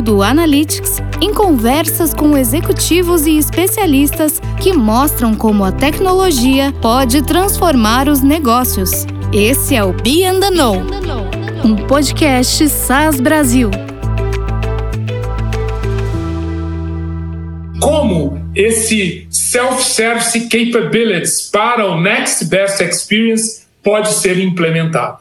do analytics em conversas com executivos e especialistas que mostram como a tecnologia pode transformar os negócios. Esse é o Be and the Know, um podcast SaaS Brasil. Como esse self-service capabilities para o Next Best Experience pode ser implementado?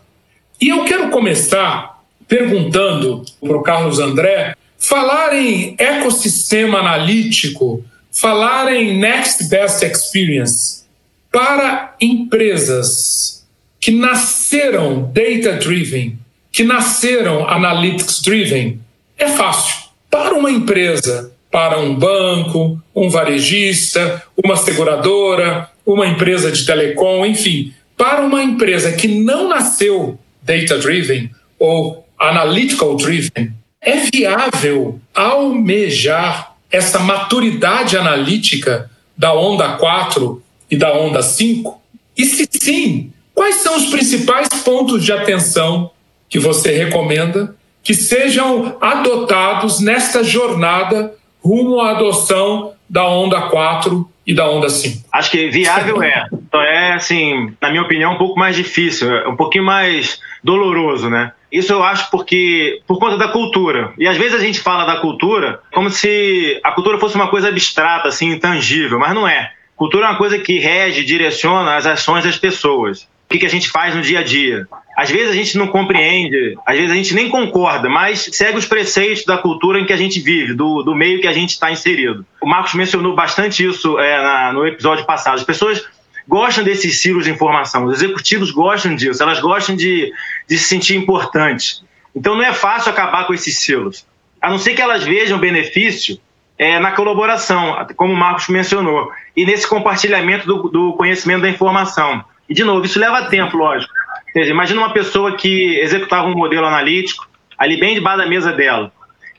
E eu quero começar perguntando para o Carlos André, falar em ecossistema analítico, falar em Next Best Experience para empresas que nasceram data-driven, que nasceram analytics-driven, é fácil. Para uma empresa, para um banco, um varejista, uma seguradora, uma empresa de telecom, enfim, para uma empresa que não nasceu data-driven ou analytical-driven, é viável almejar essa maturidade analítica da onda 4 e da onda 5? E se sim, Quais são os principais pontos de atenção que você recomenda que sejam adotados nesta jornada rumo à adoção da onda 4 e da onda 5? Acho que viável é. Então é, assim, na minha opinião, um pouco mais difícil, um pouquinho mais doloroso, né? Isso eu acho porque por conta da cultura. E às vezes a gente fala da cultura como se a cultura fosse uma coisa abstrata, assim, intangível, mas não é. Cultura é uma coisa que rege, direciona as ações das pessoas o que, a gente faz no dia a dia. Às vezes a gente não compreende, às vezes a gente nem concorda, mas segue os preceitos da cultura em que a gente vive, do, do meio que a gente está inserido. O Marcos mencionou bastante isso é, na, no episódio passado. As pessoas gostam desses silos de informação, os executivos gostam disso, elas gostam de, de se sentir importantes. Então não é fácil acabar com esses silos. A não ser que elas vejam benefício é, na colaboração, como o Marcos mencionou, e nesse compartilhamento do, do conhecimento da informação. E, de novo, isso leva tempo, lógico. Seja, imagina uma pessoa que executava um modelo analítico ali bem debaixo da mesa dela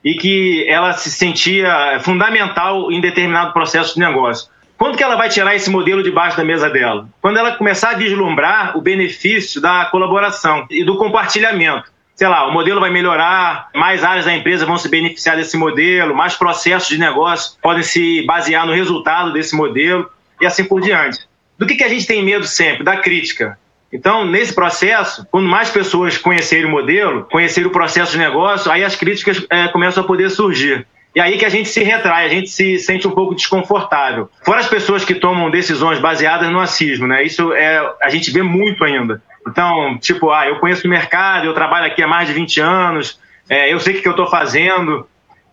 e que ela se sentia fundamental em determinado processo de negócio. Quando que ela vai tirar esse modelo debaixo da mesa dela? Quando ela começar a vislumbrar o benefício da colaboração e do compartilhamento. Sei lá, o modelo vai melhorar, mais áreas da empresa vão se beneficiar desse modelo, mais processos de negócio podem se basear no resultado desse modelo e assim por diante. Do que, que a gente tem medo sempre? Da crítica. Então, nesse processo, quando mais pessoas conhecerem o modelo, conhecerem o processo de negócio, aí as críticas é, começam a poder surgir. E aí que a gente se retrai, a gente se sente um pouco desconfortável. Fora as pessoas que tomam decisões baseadas no acismo, né? Isso é, a gente vê muito ainda. Então, tipo, ah, eu conheço o mercado, eu trabalho aqui há mais de 20 anos, é, eu sei o que eu estou fazendo.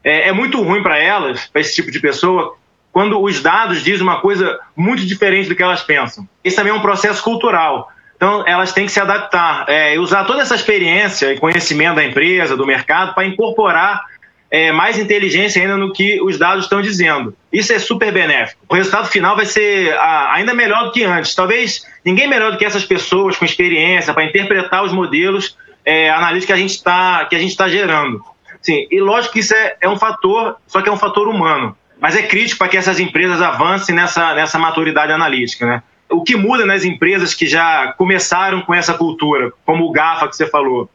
É, é muito ruim para elas, para esse tipo de pessoa, quando os dados dizem uma coisa muito diferente do que elas pensam. Esse também é um processo cultural. Então, elas têm que se adaptar é, usar toda essa experiência e conhecimento da empresa, do mercado, para incorporar é, mais inteligência ainda no que os dados estão dizendo. Isso é super benéfico. O resultado final vai ser a, ainda melhor do que antes. Talvez ninguém melhor do que essas pessoas com experiência para interpretar os modelos é, analíticos que a gente está tá gerando. Sim, e lógico que isso é, é um fator, só que é um fator humano mas é crítico para que essas empresas avancem nessa, nessa maturidade analítica, né? O que muda nas empresas que já começaram com essa cultura, como o GAFA que você falou,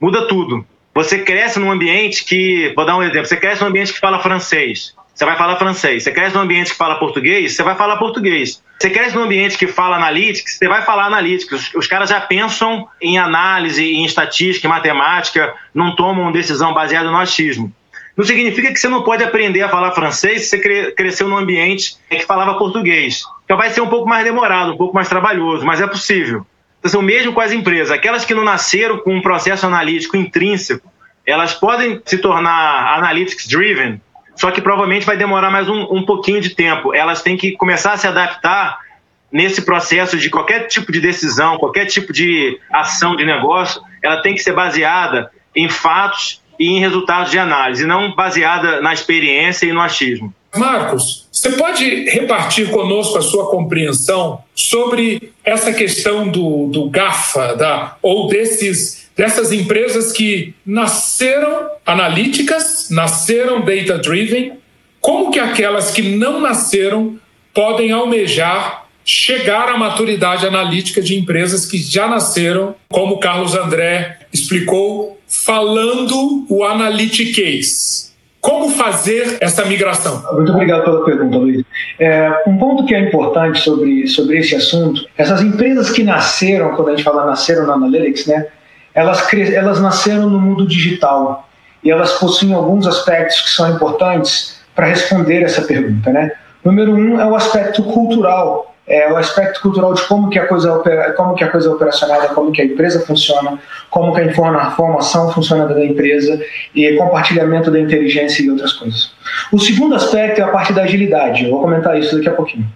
muda tudo. Você cresce num ambiente que, vou dar um exemplo, você cresce num ambiente que fala francês, você vai falar francês. Você cresce num ambiente que fala português, você vai falar português. Você cresce num ambiente que fala analytics, você vai falar analytics. Os, os caras já pensam em análise, em estatística, em matemática, não tomam decisão baseada no achismo. Não significa que você não pode aprender a falar francês se você cresceu num ambiente que falava português. Então vai ser um pouco mais demorado, um pouco mais trabalhoso, mas é possível. Então, o mesmo com as empresas. Aquelas que não nasceram com um processo analítico intrínseco, elas podem se tornar analytics driven, só que provavelmente vai demorar mais um, um pouquinho de tempo. Elas têm que começar a se adaptar nesse processo de qualquer tipo de decisão, qualquer tipo de ação de negócio, ela tem que ser baseada em fatos e em resultados de análise, não baseada na experiência e no achismo. Marcos, você pode repartir conosco a sua compreensão sobre essa questão do, do GAFA, da, ou desses, dessas empresas que nasceram analíticas, nasceram data-driven, como que aquelas que não nasceram podem almejar chegar à maturidade analítica de empresas que já nasceram, como Carlos André explicou, falando o analytics. como fazer essa migração? Muito obrigado pela pergunta, Luiz. É, um ponto que é importante sobre, sobre esse assunto, essas empresas que nasceram, quando a gente fala nasceram na Analytics, né, elas, elas nasceram no mundo digital e elas possuem alguns aspectos que são importantes para responder essa pergunta. Né? Número um é o aspecto cultural é, o aspecto cultural de como que a coisa opera, como que a coisa é operacionada, como que a empresa funciona, como que a informação funciona da empresa e compartilhamento da inteligência e outras coisas. O segundo aspecto é a parte da agilidade. Eu vou comentar isso daqui a pouquinho.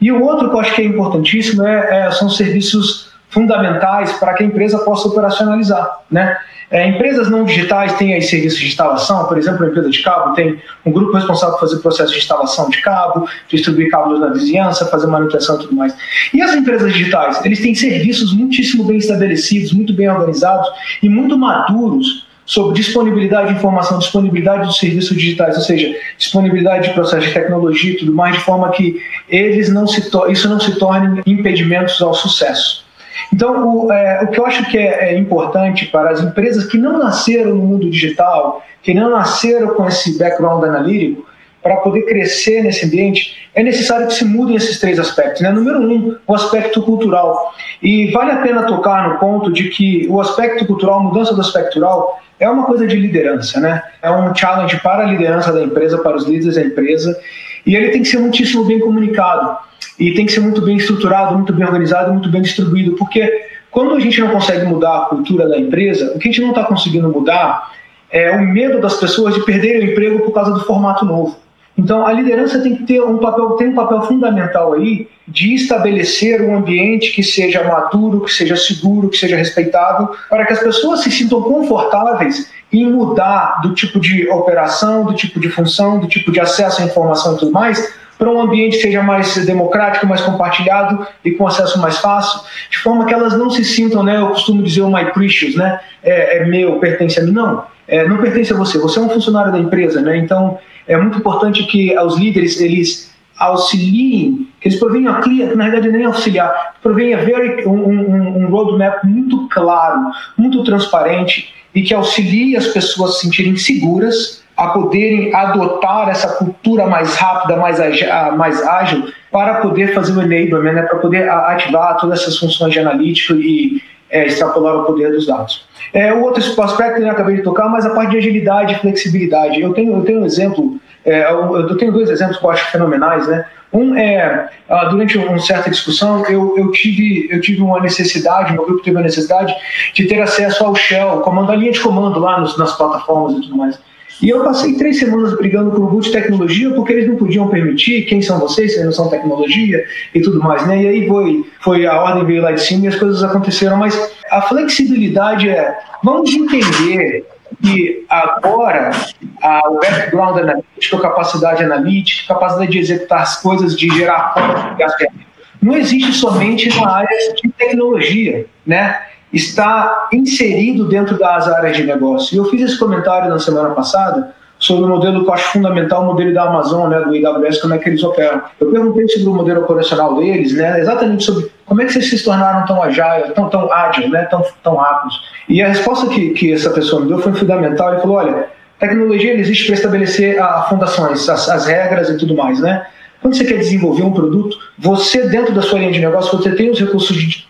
E o outro que eu acho que é importantíssimo é, é são serviços fundamentais para que a empresa possa operacionalizar, né? É, empresas não digitais têm aí serviços de instalação, por exemplo, a empresa de cabo tem um grupo responsável por fazer processo de instalação de cabo, distribuir cabos na vizinhança, fazer manutenção e tudo mais. E as empresas digitais, eles têm serviços muitíssimo bem estabelecidos, muito bem organizados e muito maduros sobre disponibilidade de informação, disponibilidade dos serviços digitais, ou seja, disponibilidade de processo de tecnologia e tudo mais, de forma que eles não se isso não se torne impedimentos ao sucesso. Então, o, é, o que eu acho que é, é, importante para as empresas que não nasceram no mundo digital, que não nasceram com esse background analítico, para poder crescer nesse ambiente, é necessário que se mudem esses três aspectos. Né? Número um, o aspecto cultural. E vale a pena tocar no ponto de que o aspecto cultural, mudança do aspecto cultural, é uma coisa de liderança, né? É um challenge para a liderança da empresa, para os líderes da empresa, e ele tem que ser muitíssimo bem comunicado e tem que ser muito bem estruturado, muito bem organizado, muito bem distribuído, porque quando a gente não consegue mudar a cultura da empresa, o que a gente não está conseguindo mudar é o medo das pessoas de perderem o emprego por causa do formato novo. Então, a liderança tem que ter um papel, tem um papel fundamental aí de estabelecer um ambiente que seja maduro, que seja seguro, que seja respeitável, para que as pessoas se sintam confortáveis em mudar do tipo de operação, do tipo de função, do tipo de acesso à informação e tudo mais, para um ambiente que seja mais democrático, mais compartilhado e com acesso mais fácil, de forma que elas não se sintam, né, eu costumo dizer o my precious, né, é, é meu, pertence a mim, não, é, não pertence a você, você é um funcionário da empresa, né, então é muito importante que os líderes, eles auxiliem, que eles provenham a clear, na verdade nem auxiliar, provenha very, um, um, um roadmap muito claro, muito transparente e que auxilie as pessoas a se sentirem seguras a poderem adotar essa cultura mais rápida, mais, mais ágil, para poder fazer o enablement, né, para poder ativar todas essas funções de analítica e é, extrapolar o poder dos dados. É, o outro aspecto que eu acabei de tocar, mas a parte de agilidade e flexibilidade. Eu tenho, eu tenho um exemplo, é, eu tenho dois exemplos que eu acho fenomenais, né? Um é, ah, durante uma certa discussão, eu, eu, tive, eu tive uma necessidade, meu grupo teve uma necessidade de ter acesso ao Shell, comando, a linha de comando lá nos, nas plataformas e tudo mais. E eu passei três semanas brigando com o grupo de tecnologia porque eles não podiam permitir quem são vocês, vocês não são tecnologia e tudo mais, né? E aí foi, foi a ordem veio lá de cima e as coisas aconteceram. Mas a flexibilidade é, vamos entender que agora a, o background analítico, a capacidade analítica, a capacidade de executar as coisas, de gerar não existe somente na área de tecnologia, né? Está inserido dentro das áreas de negócio. E eu fiz esse comentário na semana passada sobre o modelo que eu acho fundamental, o modelo da Amazon, né, do AWS, como é que eles operam. Eu perguntei sobre o modelo operacional deles, né, exatamente sobre como é que vocês se tornaram tão agile, tão, tão ágeis, né, tão, tão rápidos. E a resposta que, que essa pessoa me deu foi fundamental. Ele falou, olha, tecnologia existe para estabelecer as fundações, as, as regras e tudo mais, né? Quando você quer desenvolver um produto, você, dentro da sua linha de negócio, você tem os recursos de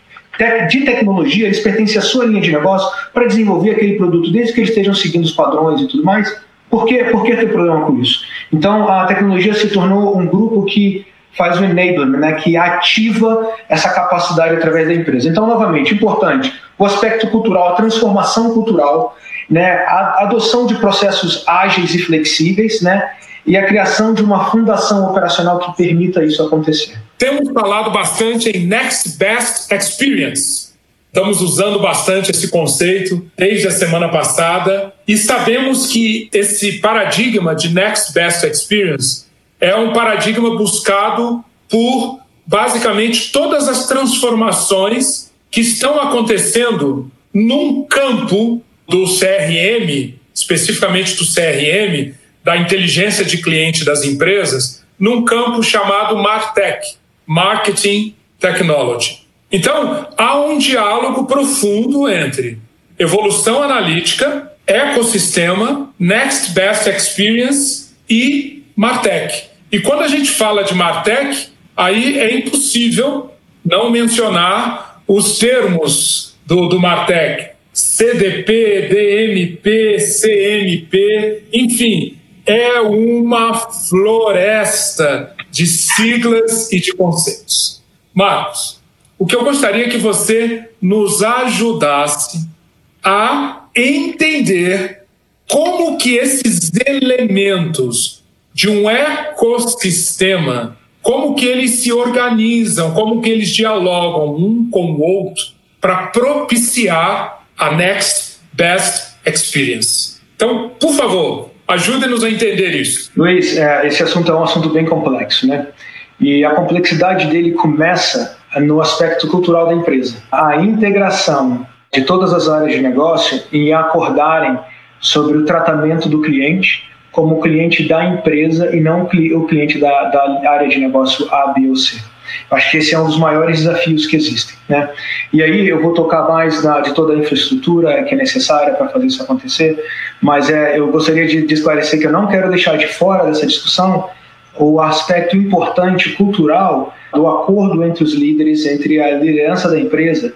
de tecnologia, eles pertencem à sua linha de negócio para desenvolver aquele produto, desde que eles estejam seguindo os padrões e tudo mais. Por, quê? Por que tem problema com isso? Então, a tecnologia se tornou um grupo que faz o enablement, né, que ativa essa capacidade através da empresa. Então, novamente, importante, o aspecto cultural, a transformação cultural, né, a adoção de processos ágeis e flexíveis, né, e a criação de uma fundação operacional que permita isso acontecer. Temos falado bastante em Next Best Experience. Estamos usando bastante esse conceito desde a semana passada e sabemos que esse paradigma de Next Best Experience é um paradigma buscado por basicamente todas as transformações que estão acontecendo num campo do CRM, especificamente do CRM, da inteligência de cliente das empresas, num campo chamado MarTech. Marketing Technology. Então, há um diálogo profundo entre evolução analítica, ecossistema, next best experience e Martech. E quando a gente fala de Martech, aí é impossível não mencionar os termos do, do Martech. CDP, DMP, CMP, enfim, é uma floresta de siglas e de conceitos. Marcos, o que eu gostaria que você nos ajudasse a entender como que esses elementos de um ecossistema, como que eles se organizam, como que eles dialogam um com o outro para propiciar a next best experience. Então, por favor, ajude-nos a entender isso. Luiz, é, esse assunto é um assunto bem complexo, né? E a complexidade dele começa no aspecto cultural da empresa. A integração de todas as áreas de negócio em acordarem sobre o tratamento do cliente como cliente da empresa e não o cliente da, da área de negócio A, B ou C. Acho que esse é um dos maiores desafios que existem. Né? E aí eu vou tocar mais na, de toda a infraestrutura que é necessária para fazer isso acontecer, mas é, eu gostaria de, de esclarecer que eu não quero deixar de fora dessa discussão o aspecto importante cultural do acordo entre os líderes, entre a liderança da empresa,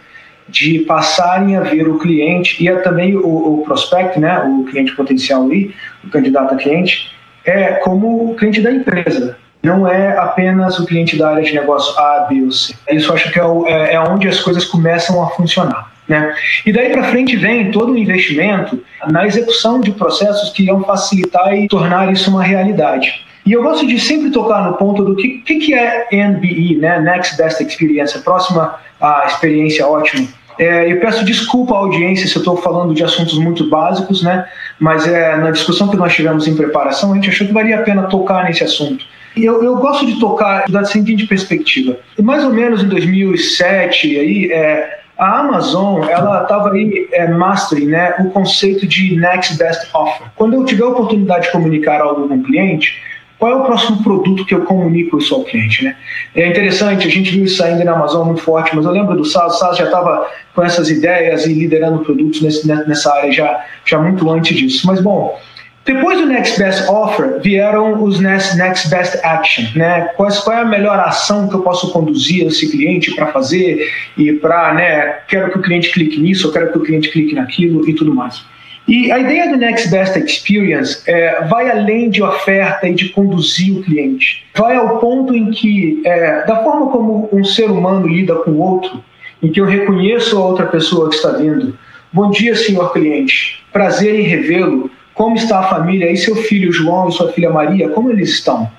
de passarem a ver o cliente e também o, o prospect, né, o cliente potencial ali, o candidato a cliente, é como o cliente da empresa. Não é apenas o cliente da área de negócio A, B ou C. Isso acho que é, o, é, é onde as coisas começam a funcionar. Né? E daí para frente vem todo o investimento na execução de processos que irão facilitar e tornar isso uma realidade. E eu gosto de sempre tocar no ponto do que, que, que é NBE, né? Next Best Experience, a próxima a experiência ótima. É, eu peço desculpa à audiência se eu estou falando de assuntos muito básicos, né? mas é, na discussão que nós tivemos em preparação, a gente achou que valia a pena tocar nesse assunto. E eu, eu gosto de tocar da seguinte perspectiva. Mais ou menos em 2007, aí, é, a Amazon ela estava aí é, mastering né, o conceito de Next Best Offer. Quando eu tiver a oportunidade de comunicar algo com o cliente, qual é o próximo produto que eu comunico isso ao cliente, né? É interessante, a gente viu isso ainda na Amazon muito forte, mas eu lembro do SAS, o SAS já estava com essas ideias e liderando produtos nesse, nessa área já, já muito antes disso. Mas, bom, depois do Next Best Offer, vieram os Next, Next Best Action, né? Quais, qual é a melhor ação que eu posso conduzir esse cliente para fazer e para, né, quero que o cliente clique nisso, eu quero que o cliente clique naquilo e tudo mais. E a ideia do Next Best Experience é, vai além de oferta e de conduzir o cliente. Vai ao ponto em que, é, da forma como um ser humano lida com o outro, em que eu reconheço a outra pessoa que está vindo. Bom dia, senhor cliente. Prazer em revê-lo. Como está a família? E seu filho João e sua filha Maria, como eles estão?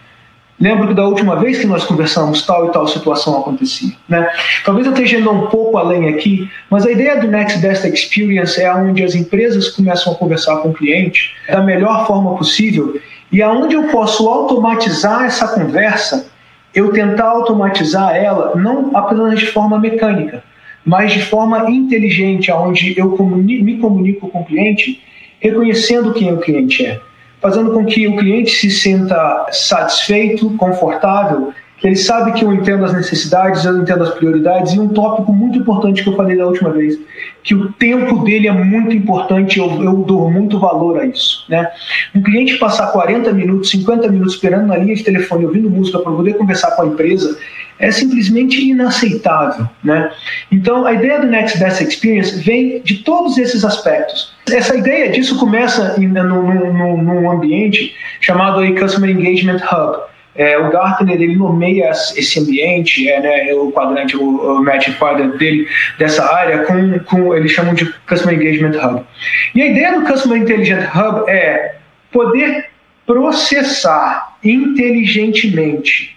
Lembro que da última vez que nós conversamos, tal e tal situação acontecia. Né? Talvez eu esteja indo um pouco além aqui, mas a ideia do Next Best Experience é onde as empresas começam a conversar com o cliente da melhor forma possível e aonde eu posso automatizar essa conversa, eu tentar automatizar ela não apenas de forma mecânica, mas de forma inteligente, aonde eu me comunico com o cliente reconhecendo quem o cliente é fazendo com que o cliente se sinta satisfeito, confortável, ele sabe que eu entendo as necessidades, eu entendo as prioridades, e um tópico muito importante que eu falei da última vez, que o tempo dele é muito importante, eu, eu dou muito valor a isso. Né? Um cliente passar 40 minutos, 50 minutos esperando na linha de telefone, ouvindo música para poder conversar com a empresa, é simplesmente inaceitável. Né? Então, a ideia do Next Best Experience vem de todos esses aspectos. Essa ideia disso começa num, ambiente chamado Customer Engagement Hub. É, o Gartner ele nomeia esse ambiente, é, né, o quadrante, o, o match quadrant dele dessa área, com, com eles chamam de Customer Engagement Hub. E a ideia do Customer Intelligent Hub é poder processar inteligentemente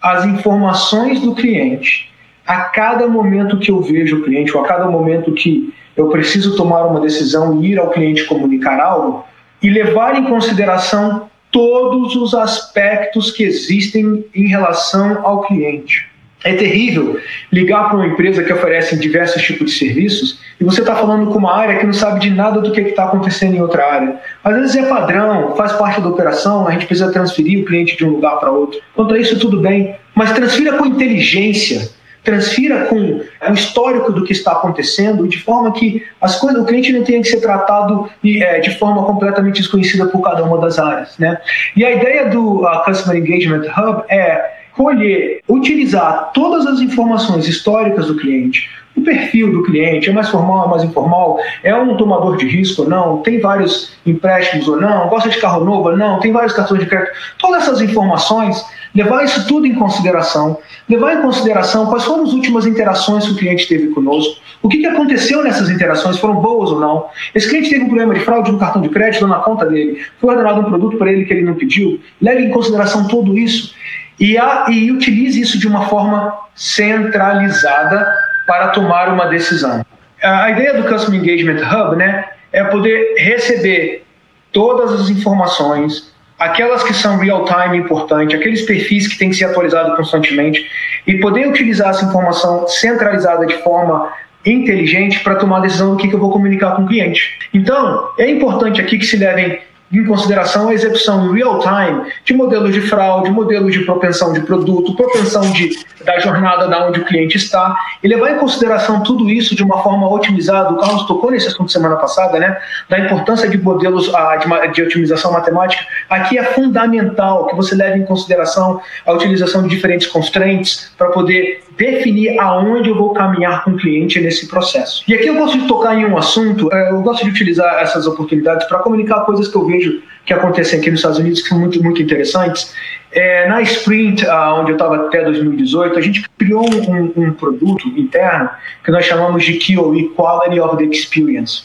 as informações do cliente a cada momento que eu vejo o cliente, ou a cada momento que eu preciso tomar uma decisão e ir ao cliente comunicar algo, e levar em consideração todos os aspectos que existem em relação ao cliente. É terrível ligar para uma empresa que oferece diversos tipos de serviços e você está falando com uma área que não sabe de nada do que está acontecendo em outra área. Às vezes é padrão, faz parte da operação, a gente precisa transferir o cliente de um lugar para outro. Quanto a isso, tudo bem, mas transfira com inteligência transfira com o histórico do que está acontecendo, de forma que as coisas, o cliente não tenha que ser tratado de, é, de forma completamente desconhecida por cada uma das áreas. Né? E a ideia do uh, Customer Engagement Hub é colher, utilizar todas as informações históricas do cliente, o perfil do cliente, é mais formal, é mais informal, é um tomador de risco ou não, tem vários empréstimos ou não, gosta de carro novo ou não, tem vários cartões de crédito, todas essas informações, levar isso tudo em consideração, levar em consideração quais foram as últimas interações que o cliente teve conosco, o que, que aconteceu nessas interações, foram boas ou não, esse cliente teve um problema de fraude no cartão de crédito ou na conta dele, foi ordenado um produto para ele que ele não pediu, leve em consideração tudo isso e, a, e utilize isso de uma forma centralizada para tomar uma decisão. A ideia do Customer Engagement Hub né, é poder receber todas as informações, aquelas que são real-time importantes, aqueles perfis que têm que ser atualizados constantemente, e poder utilizar essa informação centralizada de forma inteligente para tomar a decisão do que, que eu vou comunicar com o cliente. Então, é importante aqui que se levem em consideração a execução em real time de modelos de fraude, modelos de propensão de produto, propensão de, da jornada da onde o cliente está, e levar em consideração tudo isso de uma forma otimizada. O Carlos tocou nesse assunto semana passada, né, da importância de modelos a, de, de otimização matemática. Aqui é fundamental que você leve em consideração a utilização de diferentes constraints para poder definir aonde eu vou caminhar com o cliente nesse processo. E aqui eu gosto de tocar em um assunto, é, eu gosto de utilizar essas oportunidades para comunicar coisas que eu vejo que acontecem aqui nos Estados Unidos que são muito, muito interessantes. É, na Sprint, onde eu estava até 2018, a gente criou um, um produto interno que nós chamamos de QOE, Quality of the Experience.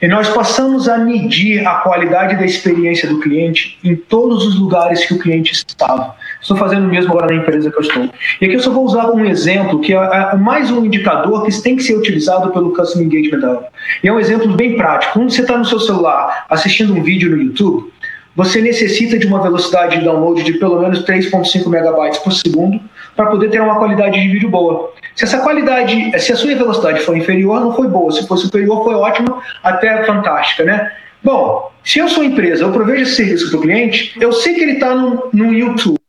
E nós passamos a medir a qualidade da experiência do cliente em todos os lugares que o cliente estava. Estou fazendo o mesmo agora na empresa que eu estou. E aqui eu só vou usar um exemplo, que é mais um indicador que tem que ser utilizado pelo Customer Engagement Hub. E é um exemplo bem prático. Quando você está no seu celular assistindo um vídeo no YouTube, você necessita de uma velocidade de download de pelo menos 3.5 megabytes por segundo para poder ter uma qualidade de vídeo boa. Se essa qualidade, se a sua velocidade for inferior, não foi boa. Se for superior, foi ótima, até fantástica, né? Bom, se eu sou empresa, eu provejo esse serviço para o cliente, eu sei que ele está no, no YouTube.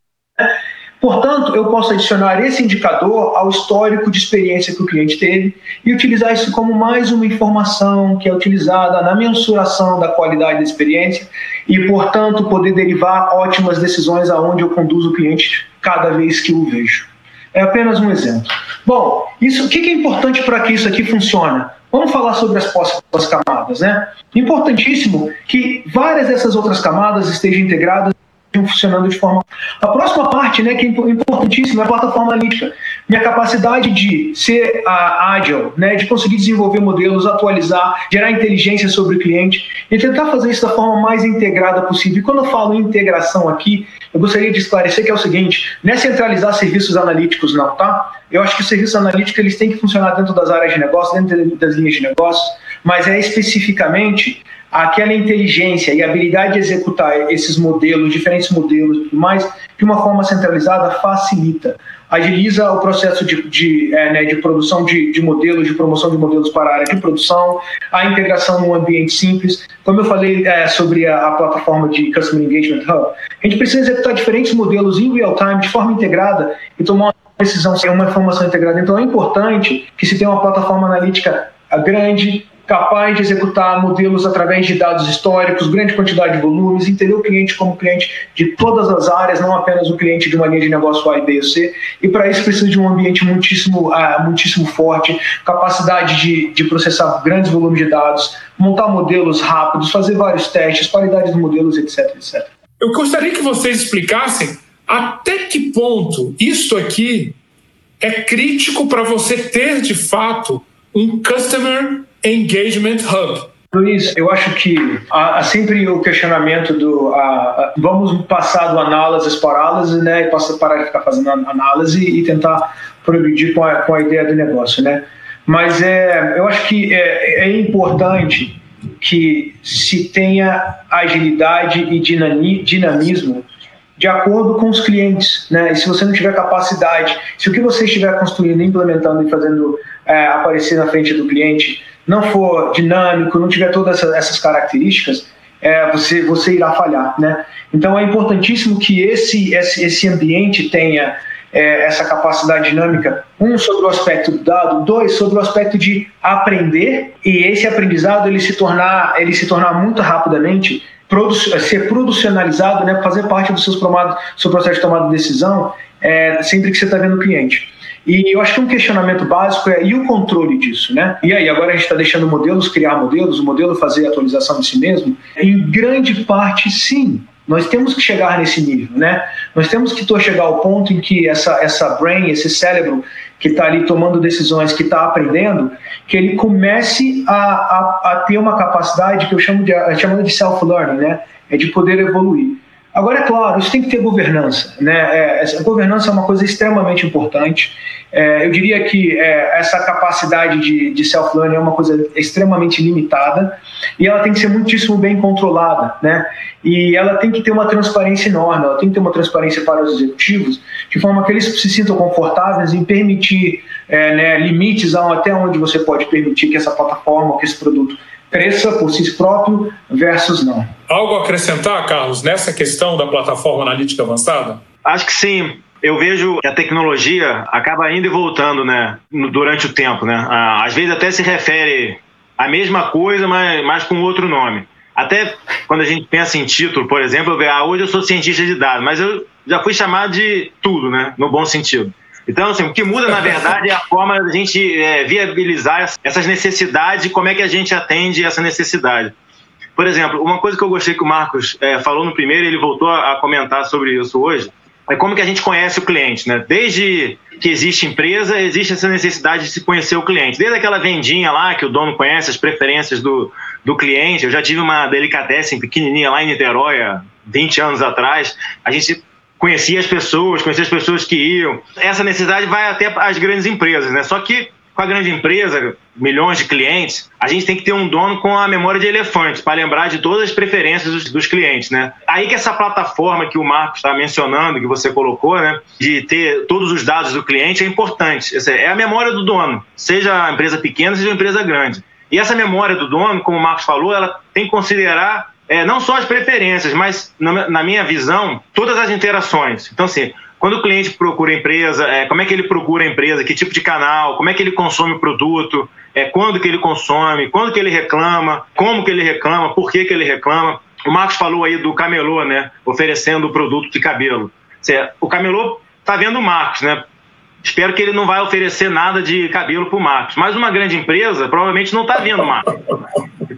Portanto, eu posso adicionar esse indicador ao histórico de experiência que o cliente teve e utilizar isso como mais uma informação que é utilizada na mensuração da qualidade da experiência e, portanto, poder derivar ótimas decisões aonde eu conduzo o cliente cada vez que o vejo. É apenas um exemplo. Bom, isso, o que é importante para que isso aqui funcione? Vamos falar sobre as próximas camadas, né? Importantíssimo que várias dessas outras camadas estejam integradas funcionando de forma. A próxima parte, né, que é importantíssima, é a plataforma analítica. Minha capacidade de ser uh, ágil, né, de conseguir desenvolver modelos, atualizar, gerar inteligência sobre o cliente e tentar fazer isso da forma mais integrada possível. E quando eu falo integração aqui, eu gostaria de esclarecer que é o seguinte: não é centralizar serviços analíticos, não, tá? Eu acho que os serviços analíticos eles têm que funcionar dentro das áreas de negócio, dentro das linhas de negócio, mas é especificamente aquela inteligência e habilidade de executar esses modelos, diferentes modelos e tudo mais, de uma forma centralizada, facilita. Agiliza o processo de, de, é, né, de produção de, de, modelos, de promoção de modelos para a área de produção, a integração num ambiente simples. Como eu falei é, sobre a, a, plataforma de Customer Engagement Hub, a gente precisa executar diferentes modelos em real time, de forma integrada, e tomar uma decisão uma informação integrada. Então é importante que se tenha uma plataforma analítica grande, capaz de executar modelos através de dados históricos, grande quantidade de volumes, entender o cliente como cliente de todas as áreas, não apenas o cliente de uma linha de negócio A, B ou C. E para isso precisa de um ambiente muitíssimo, uh, muitíssimo forte, capacidade de, de processar grandes volumes de dados, montar modelos rápidos, fazer vários testes, qualidade dos modelos, etc, etc. Eu gostaria que vocês explicassem até que ponto isto aqui é crítico para você ter de fato um customer engagement hub. Luiz, eu acho que há, há sempre o questionamento do vamos passar do análise para análise, né, e passar, parar de ficar fazendo análise e tentar progredir com a, com a ideia do negócio, né? Mas é, eu acho que é, é importante que se tenha agilidade e dinamismo de acordo com os clientes, né? E se você não tiver capacidade, se o que você estiver construindo, implementando e fazendo é, aparecer na frente do cliente não for dinâmico, não tiver todas essas, características, é, você, você irá falhar, né? Então é importantíssimo que esse, esse, esse ambiente tenha é, essa capacidade dinâmica, um sobre o aspecto do dado, dois sobre o aspecto de aprender e esse aprendizado ele se tornar ele se tornar muito rapidamente produ ser producionalizado, né, fazer parte dos seus seu processo de tomada de decisão é, sempre que você está vendo o cliente. E eu acho que um questionamento básico é e o controle disso, né? E aí, agora a gente está deixando modelos criar modelos, o modelo fazer atualização de si mesmo? Em grande parte, sim. Nós temos que chegar nesse nível, né? Nós temos que chegar ao ponto em que essa, essa brain, esse cérebro que está ali tomando decisões, que está aprendendo, que ele comece a, a, a, ter uma capacidade que eu chamo de, de self-learning, né? É de poder evoluir. Agora, é claro, isso tem que ter governança. Né? É, essa governança é uma coisa extremamente importante. É, eu diria que é, essa capacidade de, de self-learning é uma coisa extremamente limitada e ela tem que ser muitíssimo bem controlada. Né? E ela tem que ter uma transparência enorme, ela tem que ter uma transparência para os executivos, de forma que eles se sintam confortáveis em permitir é, né, limites até onde você pode permitir que essa plataforma, que esse produto cresça por si próprio versus não. Algo a acrescentar, Carlos, nessa questão da plataforma analítica avançada? Acho que sim. Eu vejo que a tecnologia acaba indo e voltando, né, durante o tempo, né? Às vezes até se refere à mesma coisa, mas, mas com outro nome. Até quando a gente pensa em título, por exemplo, eu vejo, ah, hoje eu sou cientista de dados, mas eu já fui chamado de tudo, né, no bom sentido. Então, assim, o que muda, na verdade, é a forma da gente é, viabilizar essas necessidades e como é que a gente atende essa necessidade. Por exemplo, uma coisa que eu gostei que o Marcos é, falou no primeiro, ele voltou a, comentar sobre isso hoje, é como que a gente conhece o cliente, né? Desde que existe empresa, existe essa necessidade de se conhecer o cliente. Desde aquela vendinha lá que o dono conhece as preferências do, do cliente. Eu já tive uma delicatessen pequenininha lá em Niterói, 20 anos atrás. A gente conhecia as pessoas, conhecia as pessoas que iam. Essa necessidade vai até as grandes empresas, né? Só que com a grande empresa, milhões de clientes, a gente tem que ter um dono com a memória de elefante para lembrar de todas as preferências dos, dos, clientes, né? Aí que essa plataforma que o Marcos está mencionando, que você colocou, né, de ter todos os dados do cliente é importante. É a memória do dono, seja a empresa pequena, seja a empresa grande. E essa memória do dono, como o Marcos falou, ela tem que considerar é, não só as preferências, mas, na, na, minha visão, todas as interações. Então, assim, quando o cliente procura a empresa, é, como é que ele procura a empresa, que tipo de canal, como é que ele consome o produto, é, quando que ele consome, quando que ele reclama, como que ele reclama, por que que ele reclama. O Marcos falou aí do camelô, né, oferecendo o produto de cabelo. O camelô está vendo o Marcos, né? Espero que ele não vai oferecer nada de cabelo para o Marcos. Mas uma grande empresa provavelmente não está vendo o Marcos.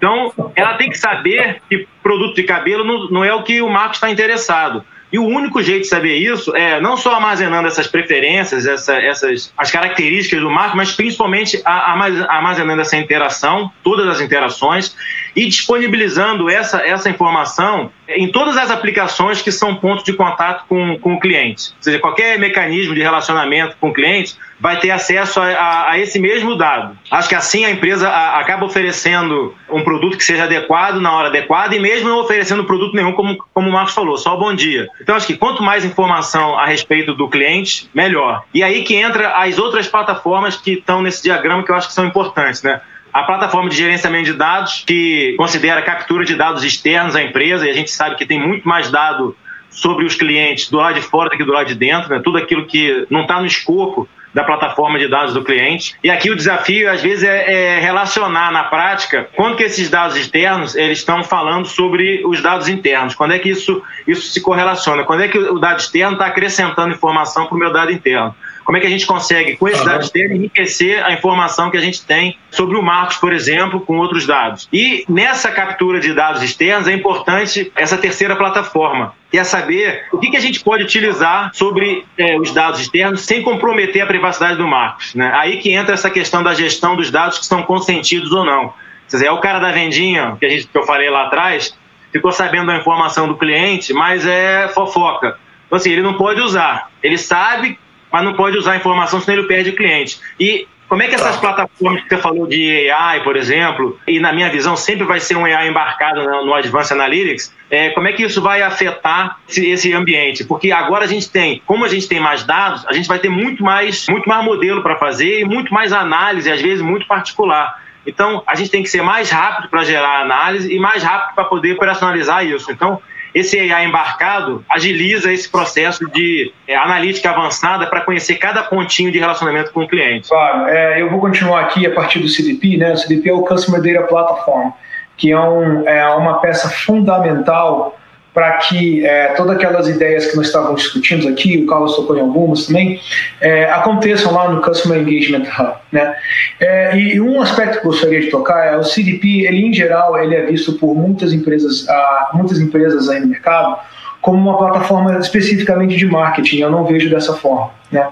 Então, ela tem que saber que produto de cabelo não, não é o que o Marcos está interessado. E o único jeito de saber isso é não só armazenando essas preferências, essa, essas as características do marco, mas principalmente armazenando essa interação, todas as interações, e disponibilizando essa, essa informação em todas as aplicações que são pontos de contato com, com o cliente. Ou seja, qualquer mecanismo de relacionamento com o cliente vai ter acesso a, a, a esse mesmo dado. Acho que assim a empresa a, acaba oferecendo um produto que seja adequado na hora adequada e mesmo não oferecendo produto nenhum, como, como o Marcos falou, só bom dia. Então acho que quanto mais informação a respeito do cliente, melhor. E aí que entra as outras plataformas que estão nesse diagrama que eu acho que são importantes, né? A plataforma de gerenciamento de dados, que considera captura de dados externos à empresa, e a gente sabe que tem muito mais dado sobre os clientes do lado de fora do que do lado de dentro, né? tudo aquilo que não está no escopo da plataforma de dados do cliente. E aqui o desafio, às vezes, é, é, relacionar na prática quando que esses dados externos eles estão falando sobre os dados internos. Quando é que isso, isso se correlaciona? Quando é que o dado externo está acrescentando informação para o meu dado interno? Como é que a gente consegue, com esses dados externos, enriquecer a informação que a gente tem sobre o Marcos, por exemplo, com outros dados? E nessa captura de dados externos é importante essa terceira plataforma, que é saber o que, que a gente pode utilizar sobre é, os dados externos sem comprometer a privacidade do Marcos. Né? Aí que entra essa questão da gestão dos dados que são consentidos ou não. Quer dizer, é o cara da vendinha, que, a gente, que eu falei lá atrás, ficou sabendo da informação do cliente, mas é fofoca. Então, assim, ele não pode usar. Ele sabe mas não pode usar a informação, senão ele perde o cliente. E como é que essas tá. plataformas que você falou de AI, por exemplo, e na minha visão sempre vai ser um AI embarcado no Advanced Analytics, é, como é que isso vai afetar esse, esse, ambiente? Porque agora a gente tem, como a gente tem mais dados, a gente vai ter muito mais, muito mais modelo para fazer e muito mais análise, às vezes muito particular. Então, a gente tem que ser mais rápido para gerar análise e mais rápido para poder operacionalizar isso. Então, esse AI embarcado agiliza esse processo de é, analítica avançada para conhecer cada pontinho de relacionamento com o cliente. Claro, é, eu vou continuar aqui a partir do CDP, né? O CDP é o Customer Data Platform, que é, um, é uma peça fundamental para que é, todas aquelas ideias que nós estávamos discutindo aqui, o Carlos tocou em algumas também, é, aconteçam lá no Customer Engagement Hub. Né? É, e um aspecto que eu gostaria de tocar é o CDP, ele em geral, ele é visto por muitas empresas, ah, muitas empresas aí no mercado como uma plataforma especificamente de marketing. Eu não vejo dessa forma. Né?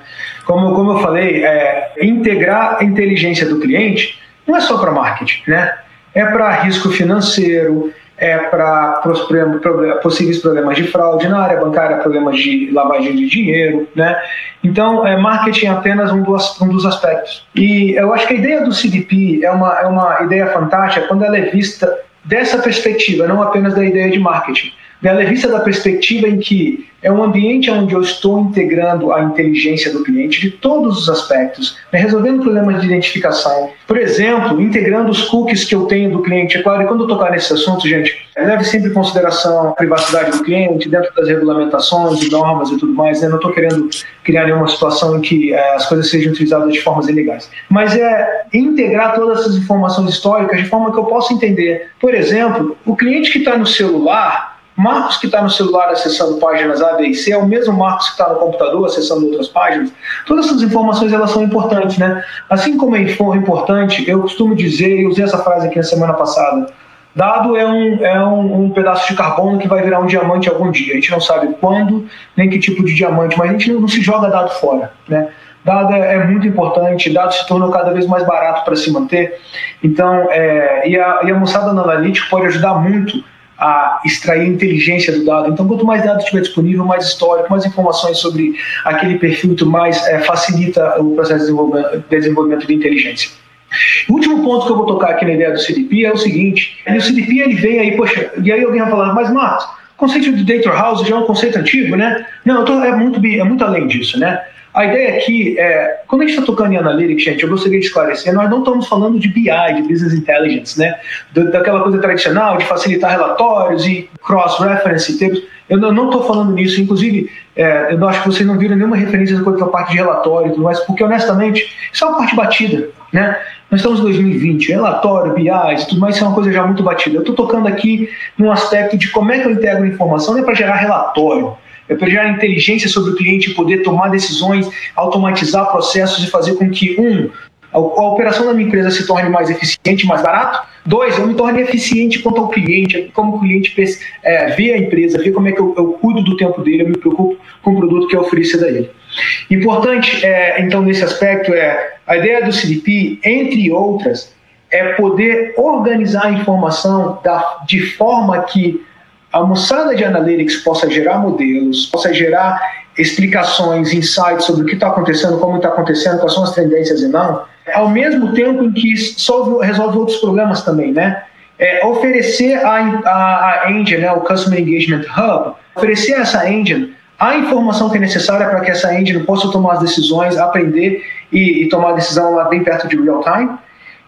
Como, como eu falei, é, integrar a inteligência do cliente não é só para marketing, né? é para risco financeiro, é para possíveis problemas de fraude na área bancária, problemas de lavagem de dinheiro, né? Então, é, marketing é apenas um dos, um dos aspectos. E eu acho que a ideia do CDP é uma, é uma ideia fantástica quando ela é vista dessa perspectiva, não apenas da ideia de marketing. Ela é vista da perspectiva em que é um ambiente onde eu estou integrando a inteligência do cliente de todos os aspectos, né, resolvendo problemas de identificação. Por exemplo, integrando os cookies que eu tenho do cliente. É claro, e quando eu tocar nesse assunto, gente, leve sempre em consideração a privacidade do cliente, dentro das regulamentações e normas e tudo mais. Né? Não estou querendo criar nenhuma situação em que é, as coisas sejam utilizadas de formas ilegais. Mas é integrar todas essas informações históricas de forma que eu possa entender. Por exemplo, o cliente que está no celular Marcos que está no celular acessando páginas A, B e C é o mesmo Marcos que está no computador acessando outras páginas. Todas essas informações elas são importantes, né? Assim como é importante, eu costumo dizer, e usei essa frase aqui na semana passada, dado é um, é um, um, pedaço de carbono que vai virar um diamante algum dia. A gente não sabe quando, nem que tipo de diamante, mas a gente não, não se joga dado fora, né? Dado é, é, muito importante, dado se tornou cada vez mais barato para se manter. Então, é, e, a, e a moçada no analítico pode ajudar muito a extrair inteligência do dado. Então, quanto mais dados estiver disponível, mais histórico, mais informações sobre aquele perfil, mais é, facilita o processo de desenvolvimento, desenvolvimento de inteligência. O último ponto que eu vou tocar aqui na ideia do CDP é o seguinte: o CDP ele vem aí, poxa, e aí alguém vai falar, mas Marcos, o conceito de data house já é um conceito antigo, né? Não, tô, é, muito, é muito além disso, né? A ideia aqui é, quando a gente está tocando em Analytics, gente, eu gostaria de esclarecer, nós não estamos falando de BI, de Business Intelligence, né? daquela coisa tradicional de facilitar relatórios e cross-reference termos. Eu não estou falando nisso, inclusive, é, eu acho que vocês não viram nenhuma referência com a parte de relatório e tudo mais, porque honestamente, isso é uma parte batida, né? Nós estamos em 2020, relatório, BI tudo mais, isso é uma coisa já muito batida. Eu estou tocando aqui num aspecto de como é que eu integro informação, não é para gerar relatório, é para gerar inteligência sobre o cliente poder tomar decisões, automatizar processos e fazer com que, um, a, operação da minha empresa se torne mais eficiente, mais barato. Dois, eu me torne eficiente quanto ao cliente, como o cliente é, vê a empresa, vê como é que eu, eu, cuido do tempo dele, eu me preocupo com o produto que é oferecido a ele. Importante, é, então, nesse aspecto, é a ideia do CDP, entre outras, é poder organizar a informação da, de forma que a moçada de analytics possa gerar modelos, possa gerar explicações, insights sobre o que está acontecendo, como está acontecendo, quais são as tendências e não, ao mesmo tempo em que solve, resolve outros problemas também, né? É, oferecer a, a, a engine, né, o Customer Engagement Hub, oferecer essa engine a informação que é necessária para que essa engine possa tomar as decisões, aprender e, e tomar a decisão lá bem perto de real time,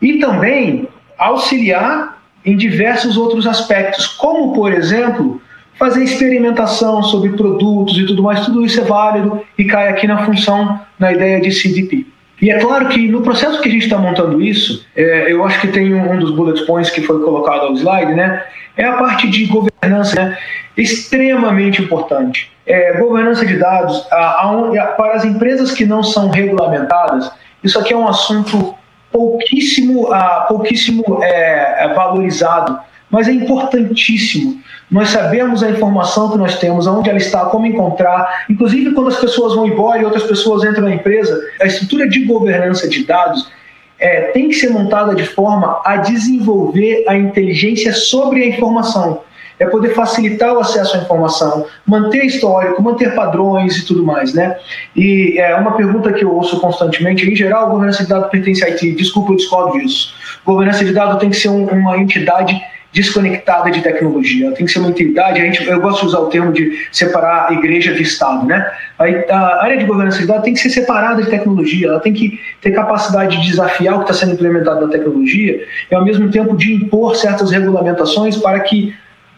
e também auxiliar em diversos outros aspectos, como, por exemplo, fazer experimentação sobre produtos e tudo mais, tudo isso é válido e cai aqui na função, na ideia de CDP. E é claro que no processo que a gente está montando isso, é, eu acho que tem um, dos bullet points que foi colocado ao slide, né? É a parte de governança, né? extremamente importante. É, governança de dados, a, a, para as empresas que não são regulamentadas, isso aqui é um assunto pouquíssimo, uh, pouquíssimo é, é, valorizado, mas é importantíssimo. Nós sabemos a informação que nós temos, aonde ela está, como encontrar. Inclusive, quando as pessoas vão embora e outras pessoas entram na empresa, a estrutura de governança de dados é, tem que ser montada de forma a desenvolver a inteligência sobre a informação é poder facilitar o acesso à informação, manter histórico, manter padrões e tudo mais, né? E é uma pergunta que eu ouço constantemente, em geral, governança de dados pertence a IT, desculpa, eu discordo disso. Governança de dados tem que ser um, uma entidade desconectada de tecnologia, tem que ser uma entidade, a gente, eu gosto de usar o termo de separar igreja de Estado, né? A, a área de governança de dados tem que ser separada de tecnologia, ela tem que ter capacidade de desafiar o que está sendo implementado na tecnologia e, ao mesmo tempo, de impor certas regulamentações para que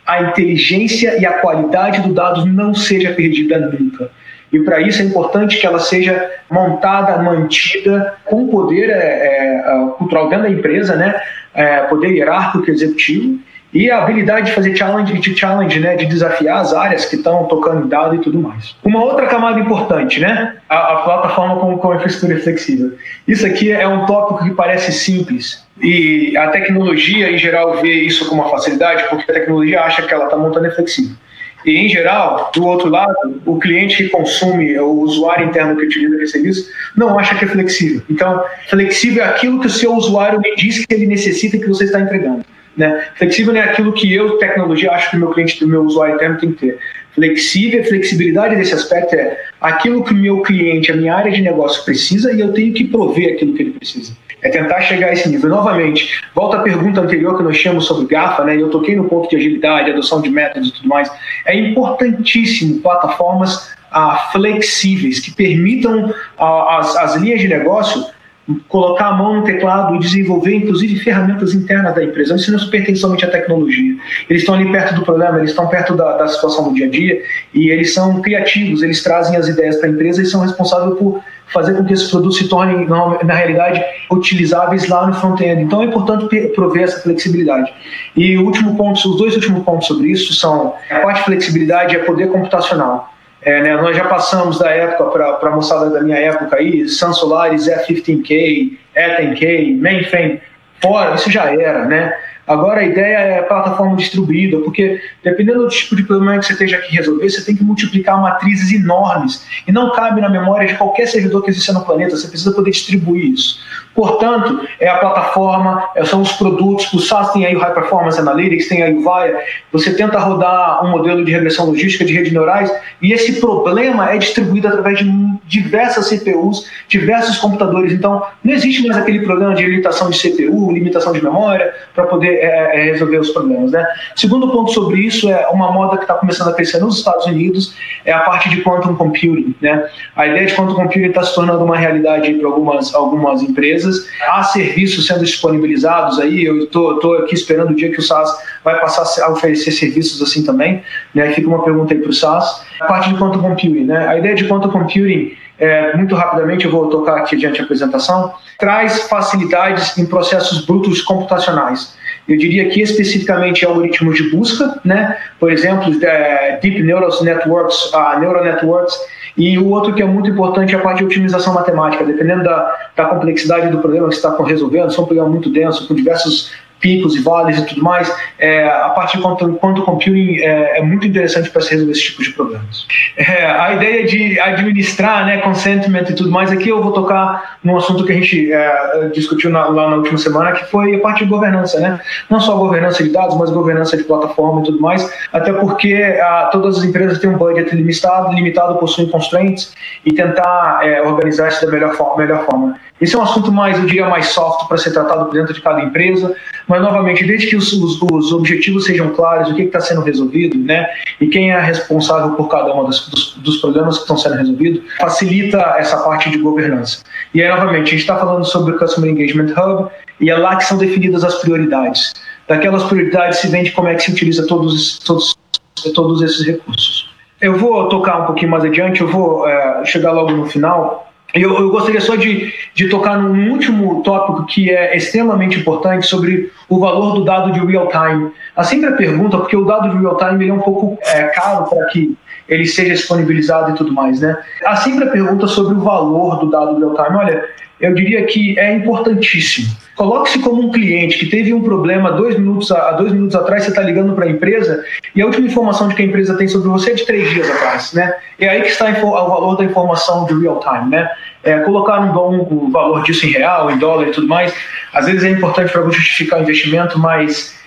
a inteligência e a qualidade do dado não seja perdida nunca. E para isso é importante que ela seja montada, mantida com poder é, é, cultural dentro da empresa, né? É, poder hierárquico executivo e a habilidade de fazer challenge, de challenge, né, de desafiar as áreas que estão tocando dado e tudo mais. Uma outra camada importante, né, a, a plataforma com, com infraestrutura flexível. Isso aqui é um tópico que parece simples e a tecnologia em geral vê isso com uma facilidade porque a tecnologia acha que ela está montando é flexível. E, em geral, do outro lado, o cliente que consome, o usuário interno que utiliza aquele serviço, não acha que é flexível. Então, flexível é aquilo que o seu usuário me diz que ele necessita que você está entregando. Né? Flexível é aquilo que eu, tecnologia, acho que o meu cliente, o meu usuário interno tem que ter. Flexível, flexibilidade desse aspecto é aquilo que o meu cliente, a minha área de negócio precisa e eu tenho que prover aquilo que ele precisa. É tentar chegar a esse nível. Novamente, volta à pergunta anterior que nós tínhamos sobre GAFA, né? Eu toquei no ponto de agilidade, adoção de métodos e tudo mais. É importantíssimo plataformas ah, flexíveis que permitam ah, as, as linhas de negócio colocar a mão no teclado e desenvolver, inclusive, ferramentas internas da empresa. Isso não pertence somente à tecnologia. Eles estão ali perto do problema, eles estão perto da, da situação do dia a dia e eles são criativos, eles trazem as ideias para a empresa e são responsáveis por fazer com que esses produtos se tornem, na, realidade, utilizáveis lá no front-end. Então é importante prover essa flexibilidade. E o último ponto, os dois últimos pontos sobre isso são a parte de flexibilidade é poder computacional. É, né, nós já passamos da época para a moçada da minha época aí, Sun Solaris E15K, E10K, mainframe, fora, isso já era, né? Agora a ideia é plataforma distribuída, porque dependendo do tipo de problema que você esteja aqui resolver, você tem que multiplicar matrizes enormes e não cabe na memória de qualquer servidor que exista no planeta, você precisa poder distribuir isso. Portanto, é a plataforma, é, são os produtos, o SaaS tem aí o High Performance Analytics, tem aí o VIA, você tenta rodar um modelo de regressão logística de redes neurais e esse problema é distribuído através de diversas CPUs, diversos computadores. Então, não existe mais aquele problema de limitação de CPU, limitação de memória, para poder é, é, resolver os problemas. Né? Segundo ponto sobre isso é uma moda que está começando a crescer nos Estados Unidos, é a parte de quantum computing. Né? A ideia de quantum computing está se tornando uma realidade para algumas, algumas empresas. Há serviços sendo disponibilizados aí, eu estou aqui esperando o dia que o SaaS vai passar a oferecer serviços assim também. Né? Fica uma pergunta aí para o SaaS. A parte de quantum computing. Né? A ideia de quantum computing é, muito rapidamente, eu vou tocar aqui diante da apresentação, traz facilidades em processos brutos computacionais. Eu diria que especificamente algoritmos de busca, né? por exemplo, é, Deep Neural Networks, uh, Neural Networks, e o outro que é muito importante é a parte de otimização matemática. Dependendo da, da complexidade do problema que você está resolvendo, se é um problema muito denso, com diversos picos e vales e tudo mais, é, a parte de quantum computing é, é, muito interessante para se resolver esse tipo de problemas. É, a ideia de administrar né, consentiment e tudo mais, aqui eu vou tocar num assunto que a gente é, discutiu na, lá na última semana, que foi a parte de governança, né? Não só governança de dados, mas governança de plataforma e tudo mais, até porque a, todas as empresas têm um budget limitado, limitado possuem constraints, e tentar é, organizar isso da melhor forma, melhor forma. Esse é um assunto mais, eu diria, mais soft para ser tratado dentro de cada empresa, mas novamente, desde que os, os, os objetivos sejam claros, o que está sendo resolvido, né, e quem é responsável por cada um dos, dos, dos problemas que estão sendo resolvidos, facilita essa parte de governança. E aí, novamente, a gente está falando sobre o Customer Engagement Hub, e é lá que são definidas as prioridades. Daquelas prioridades se vende como é que se utiliza todos, todos, todos esses recursos. Eu vou tocar um pouquinho mais adiante, eu vou é, chegar logo no final, eu, eu, gostaria só de, de tocar num último tópico que é extremamente importante sobre o valor do dado de real time. Há sempre a pergunta, porque o dado de real time ele é um pouco é, caro para que ele seja disponibilizado e tudo mais, né? Há sempre a pergunta sobre o valor do dado real time. Olha, eu diria que é importantíssimo. Coloque-se como um cliente que teve um problema dois minutos a, dois minutos atrás, você está ligando para a empresa e a última informação de que a empresa tem sobre você é de três dias atrás, né? É aí que está o valor da informação de real time, né? É, colocar um bom o valor disso em real, em dólar e tudo mais, às vezes é importante para justificar o investimento, mas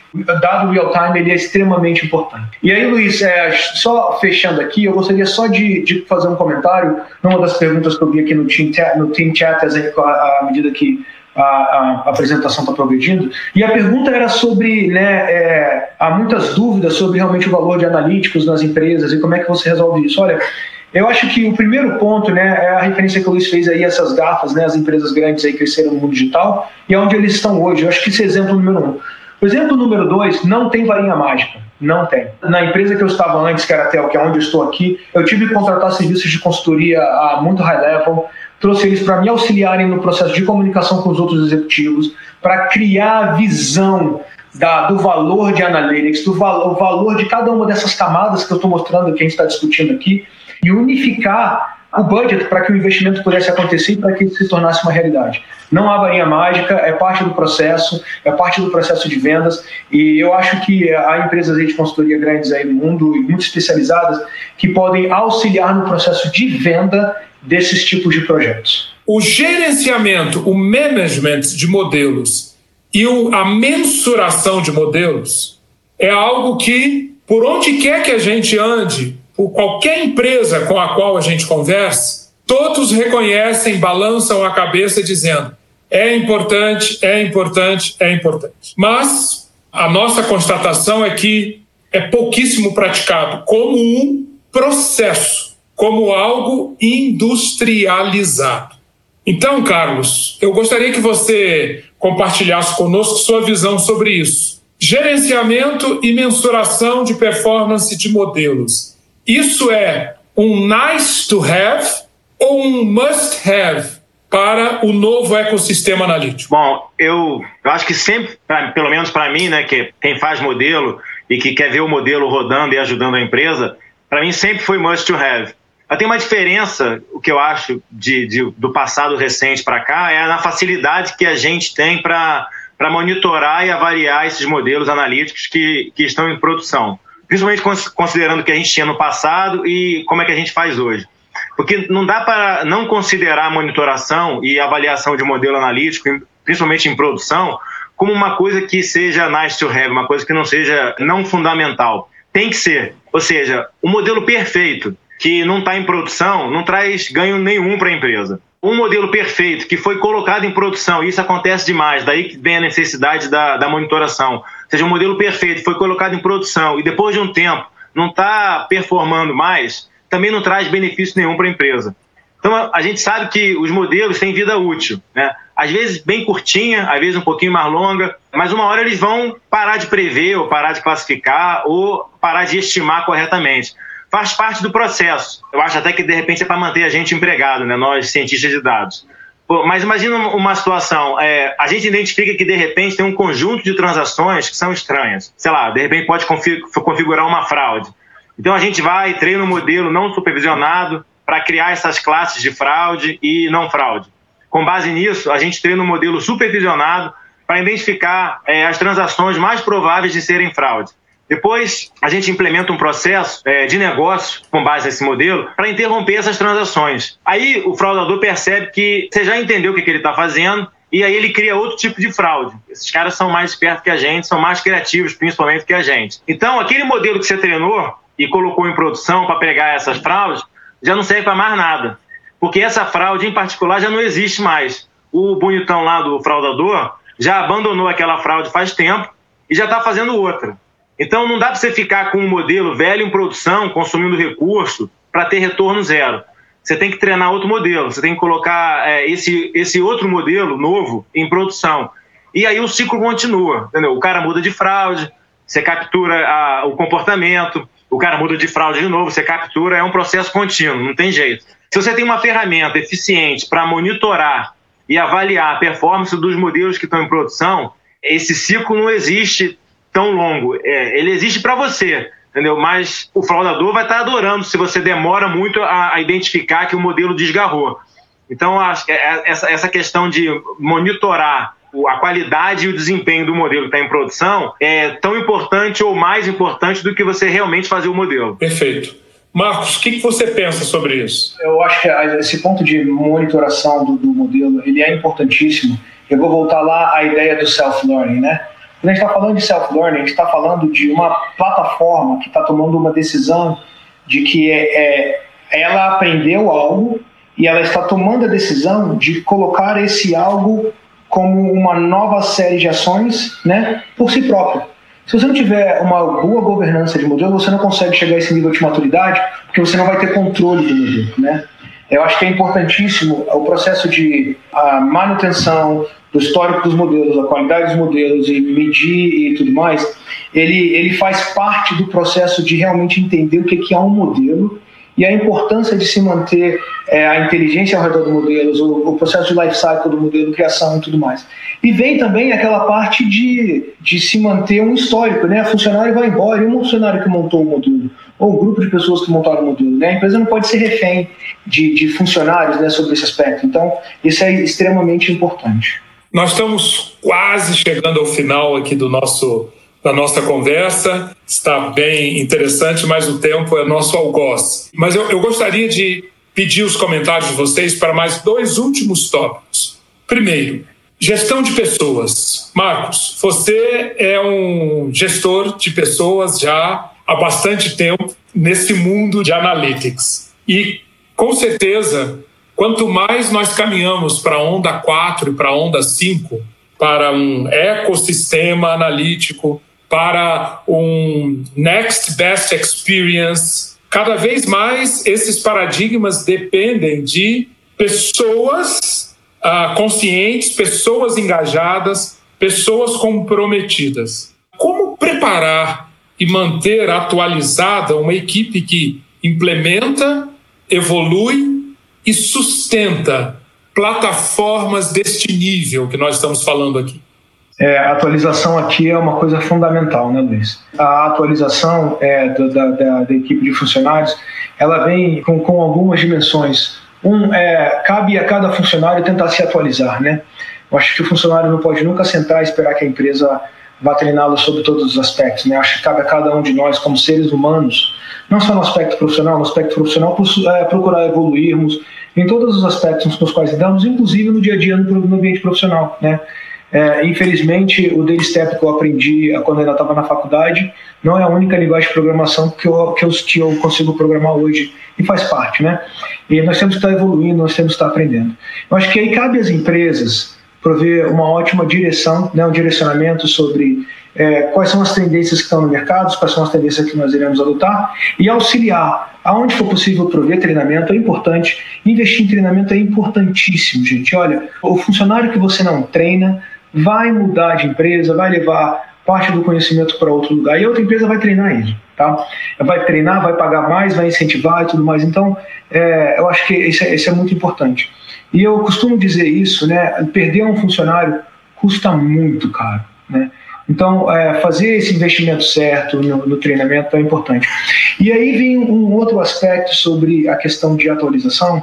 dado real time, ele é extremamente importante. E aí, Luiz, é, só fechando aqui, eu gostaria só de, de, fazer um comentário numa das perguntas que eu vi aqui no Team, no team Chat, à medida que a, a, apresentação está progredindo. E a pergunta era sobre, né, é, há muitas dúvidas sobre realmente o valor de analíticos nas empresas e como é que você resolve isso. Olha, eu acho que o primeiro ponto, né, é a referência que o Luiz fez aí, essas gafas, né, as empresas grandes aí cresceram no mundo digital e onde eles estão hoje. Eu acho que esse é exemplo número um. O exemplo número dois, não tem varinha mágica. Não tem. Na empresa que eu estava antes, que era a Tel, que é onde eu estou aqui, eu tive que contratar serviços de consultoria a muito high level, trouxe eles para me auxiliarem no processo de comunicação com os outros executivos, para criar a visão da, do valor de analytics, do valor, valor de cada uma dessas camadas que eu estou mostrando, que a gente está discutindo aqui, e unificar o budget para que o investimento pudesse acontecer e para que se tornasse uma realidade. Não há varinha mágica, é parte do processo, é parte do processo de vendas e eu acho que há empresas de consultoria grandes aí no mundo e muito especializadas que podem auxiliar no processo de venda desses tipos de projetos. O gerenciamento, o management de modelos e a mensuração de modelos é algo que, por onde quer que a gente ande, qualquer empresa com a qual a gente converse, todos reconhecem, balançam a cabeça dizendo: é importante, é importante, é importante. Mas a nossa constatação é que é pouquíssimo praticado como um processo, como algo industrializado. Então, Carlos, eu gostaria que você compartilhasse conosco sua visão sobre isso. Gerenciamento e mensuração de performance de modelos. Isso é um nice to have ou um must have para o novo ecossistema analítico? Bom, eu, eu acho que sempre, pra, pelo menos para mim, né, que quem faz modelo e que quer ver o modelo rodando e ajudando a empresa, para mim sempre foi must to have. Mas tem uma diferença, o que eu acho, de, de do passado recente para cá, é na facilidade que a gente tem para monitorar e avaliar esses modelos analíticos que, que estão em produção. Principalmente considerando o que a gente tinha no passado e como é que a gente faz hoje. Porque não dá para não considerar a monitoração e avaliação de modelo analítico, principalmente em produção, como uma coisa que seja nice to have, uma coisa que não seja não fundamental. Tem que ser. Ou seja, o modelo perfeito que não está em produção não traz ganho nenhum para a empresa. Um modelo perfeito que foi colocado em produção, e isso acontece demais, daí que vem a necessidade da, da monitoração. Ou seja, um modelo perfeito foi colocado em produção e depois de um tempo não está performando mais, também não traz benefício nenhum para a empresa. Então a gente sabe que os modelos têm vida útil, né? Às vezes bem curtinha, às vezes um pouquinho mais longa, mas uma hora eles vão parar de prever, ou parar de classificar, ou parar de estimar corretamente faz parte do processo. Eu acho até que de repente é para manter a gente empregado, né? nós cientistas de dados. Pô, mas imagina uma situação, é, a gente identifica que de repente tem um conjunto de transações que são estranhas. Sei lá, de repente pode configurar uma fraude. Então a gente vai e treina um modelo não supervisionado para criar essas classes de fraude e não fraude. Com base nisso, a gente treina um modelo supervisionado para identificar é, as transações mais prováveis de serem fraude. Depois, a gente implementa um processo é, de negócio com base nesse modelo para interromper essas transações. Aí o fraudador percebe que você já entendeu o que, que ele está fazendo e aí ele cria outro tipo de fraude. Esses caras são mais espertos que a gente, são mais criativos, principalmente, que a gente. Então, aquele modelo que você treinou e colocou em produção para pegar essas fraudes já não serve para mais nada. Porque essa fraude, em particular, já não existe mais. O bonitão lá do fraudador já abandonou aquela fraude faz tempo e já está fazendo outra. Então não dá para você ficar com um modelo velho em produção, consumindo recurso, para ter retorno zero. Você tem que treinar outro modelo, você tem que colocar é, esse, esse outro modelo novo em produção. E aí o ciclo continua, entendeu? O cara muda de fraude, você captura a, o comportamento, o cara muda de fraude de novo, você captura, é um processo contínuo, não tem jeito. Se você tem uma ferramenta eficiente para monitorar e avaliar a performance dos modelos que estão em produção, esse ciclo não existe tão longo. É, ele existe para você, entendeu? Mas o fraudador vai estar tá adorando se você demora muito a, a identificar que o modelo desgarrou. Então, acho que é, essa, essa questão de monitorar a qualidade e o desempenho do modelo que está em produção é tão importante ou mais importante do que você realmente fazer o modelo. Perfeito. Marcos, o que, você pensa sobre isso? Eu acho que esse ponto de monitoração do, do modelo ele é importantíssimo. Eu vou voltar lá à ideia do self-learning, né? Quando a gente está falando de self-learning, a gente está falando de uma plataforma que está tomando uma decisão de que é, é, ela aprendeu algo e ela está tomando a decisão de colocar esse algo como uma nova série de ações né, por si própria. Se você não tiver uma boa governança de modelo, você não consegue chegar a esse nível de maturidade, porque você não vai ter controle do modelo. Né? Eu acho que é importantíssimo o processo de a manutenção, do histórico dos modelos, a qualidade dos modelos e medir e tudo mais, ele, ele faz parte do processo de realmente entender o que, que é um modelo e a importância de se manter é, a inteligência ao redor do modelo, o, o, processo de life cycle do modelo, criação e tudo mais. E vem também aquela parte de, de se manter um histórico, né? O funcionário vai embora, e um funcionário que montou o modelo, ou um grupo de pessoas que montaram o modelo, né? A empresa não pode ser refém de, de funcionários né, sobre esse aspecto. Então, isso é extremamente importante. Nós estamos quase chegando ao final aqui do nosso da nossa conversa. Está bem interessante, mas o tempo é nosso algoz. Mas eu, eu gostaria de pedir os comentários de vocês para mais dois últimos tópicos. Primeiro, gestão de pessoas. Marcos, você é um gestor de pessoas já há bastante tempo nesse mundo de analytics. E, com certeza, quanto mais nós caminhamos para a onda 4 e para a onda 5, para um ecossistema analítico para um next best experience. Cada vez mais esses paradigmas dependem de pessoas uh, conscientes, pessoas engajadas, pessoas comprometidas. Como preparar e manter atualizada uma equipe que implementa, evolui e sustenta plataformas deste nível que nós estamos falando aqui? É, a atualização aqui é uma coisa fundamental, né, Luiz? A atualização é, da, da, da, equipe de funcionários, ela vem com, com algumas dimensões. Um, é, cabe a cada funcionário tentar se atualizar, né? Eu acho que o funcionário não pode nunca sentar e esperar que a empresa vá treiná-lo sobre todos os aspectos, né? Acho que cabe a cada um de nós, como seres humanos, não só no aspecto profissional, no aspecto profissional, é, procurar evoluirmos em todos os aspectos nos quais lidamos, inclusive no dia a dia no, ambiente profissional, né? É, infelizmente, o Daily Step que eu aprendi quando eu ainda estava na faculdade não é a única linguagem de programação que eu, que, eu, que eu consigo programar hoje e faz parte, né? E nós temos que estar evoluindo, nós temos que estar aprendendo. Eu acho que aí cabe às empresas prover uma ótima direção, né, um direcionamento sobre é, quais são as tendências que estão no mercado, quais são as tendências que nós iremos adotar e auxiliar aonde for possível prover treinamento é importante. Investir em treinamento é importantíssimo, gente. Olha, o funcionário que você não treina, vai mudar de empresa, vai levar parte do conhecimento para outro lugar e outra empresa vai treinar ele, tá? Vai treinar, vai pagar mais, vai incentivar e tudo mais. Então, é, eu acho que isso é, isso é muito importante. E eu costumo dizer isso, né? Perder um funcionário custa muito caro, né? Então, é, fazer esse investimento certo no, no, treinamento é importante. E aí vem um outro aspecto sobre a questão de atualização,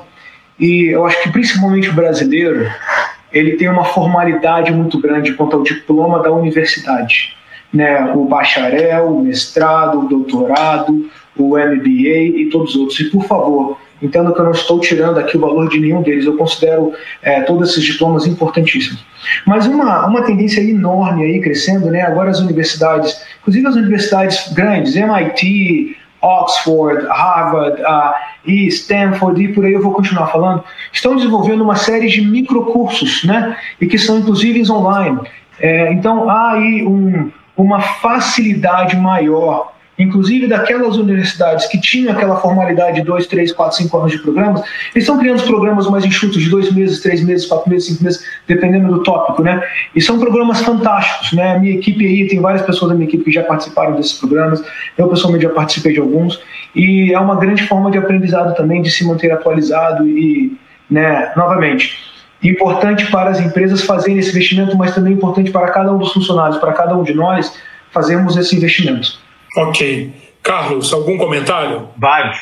e eu acho que principalmente o brasileiro, ele tem uma formalidade muito grande quanto ao diploma da universidade. Né? O bacharel, o mestrado, o doutorado, o MBA e todos os outros. E, por favor, entendo que eu não estou tirando aqui o valor de nenhum deles, eu considero é, todos esses diplomas importantíssimos. Mas uma, uma tendência enorme aí crescendo, né? agora as universidades, inclusive as universidades grandes, MIT, Oxford, Harvard uh, e Stanford e por aí eu vou continuar falando, estão desenvolvendo uma série de microcursos, né? E que são inclusive online. É, então há aí um, uma facilidade maior inclusive daquelas universidades que tinham aquela formalidade de dois, três, quatro, cinco anos de programas, eles estão criando programas mais enxutos de dois meses, três meses, quatro meses, cinco meses, dependendo do tópico, né? E são programas fantásticos, né? A minha equipe aí, tem várias pessoas da minha equipe que já participaram desses programas, eu pessoalmente já participei de alguns, e é uma grande forma de aprendizado também, de se manter atualizado e, né, novamente, importante para as empresas fazerem esse investimento, mas também importante para cada um dos funcionários, para cada um de nós fazermos esse investimento. Ok. Carlos, algum comentário? Vários.